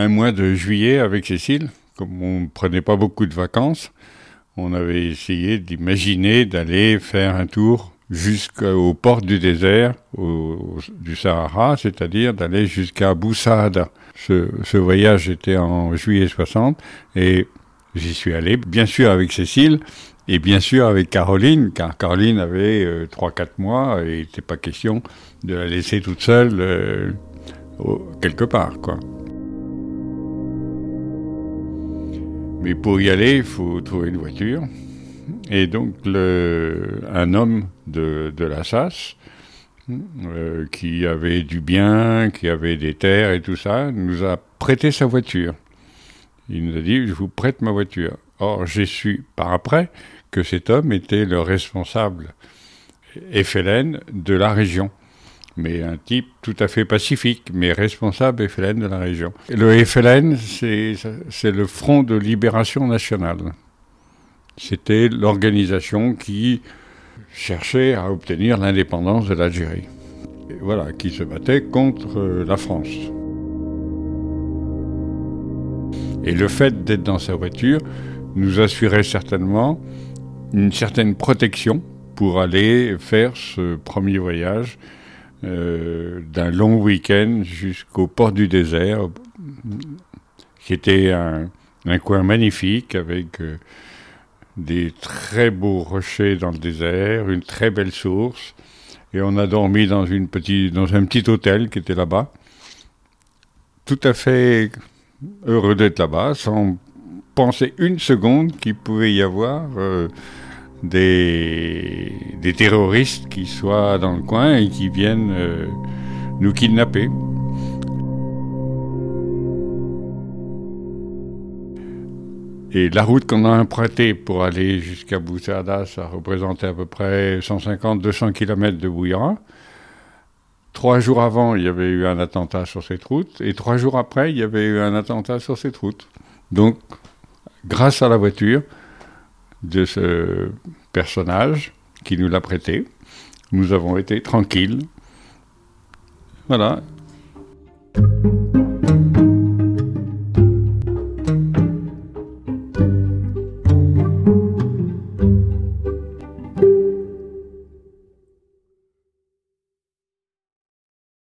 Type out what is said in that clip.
un mois de juillet avec Cécile, comme on ne prenait pas beaucoup de vacances, on avait essayé d'imaginer d'aller faire un tour jusqu'au port du désert du Sahara, c'est-à-dire d'aller jusqu'à Boussada. Ce, ce, voyage était en juillet 60 et j'y suis allé, bien sûr avec Cécile et bien sûr avec Caroline, car Caroline avait euh, 3-4 mois et il n'était pas question de la laisser toute seule euh, quelque part. quoi. Mais pour y aller, il faut trouver une voiture. Et donc, le, un homme de, de la SAS, euh, qui avait du bien, qui avait des terres et tout ça, nous a prêté sa voiture. Il nous a dit, je vous prête ma voiture. Or, j'ai su par après que cet homme était le responsable FLN de la région. Mais un type tout à fait pacifique, mais responsable FLN de la région. Le FLN, c'est le Front de Libération Nationale. C'était l'organisation qui cherchait à obtenir l'indépendance de l'Algérie. Voilà, qui se battait contre euh, la France. Et le fait d'être dans sa voiture nous assurait certainement une certaine protection pour aller faire ce premier voyage euh, d'un long week-end jusqu'au port du désert, qui était un, coin magnifique avec euh, des très beaux rochers dans le désert, une très belle source, et on a dormi dans, une petite, dans un petit hôtel qui était là-bas. Tout à fait heureux d'être là-bas, sans penser une seconde qu'il pouvait y avoir euh, des, terroristes qui soient dans le coin et qui viennent euh, nous kidnapper. Et la route qu'on a empruntée pour aller jusqu'à Boussada, ça représentait à peu près 150-200 km de Bouillera. Trois jours avant, il y avait eu un attentat sur cette route, et trois jours après, il y avait eu un attentat sur cette route. Donc, grâce à la voiture de ce personnage qui nous l'a prêté, nous avons été tranquilles. Voilà.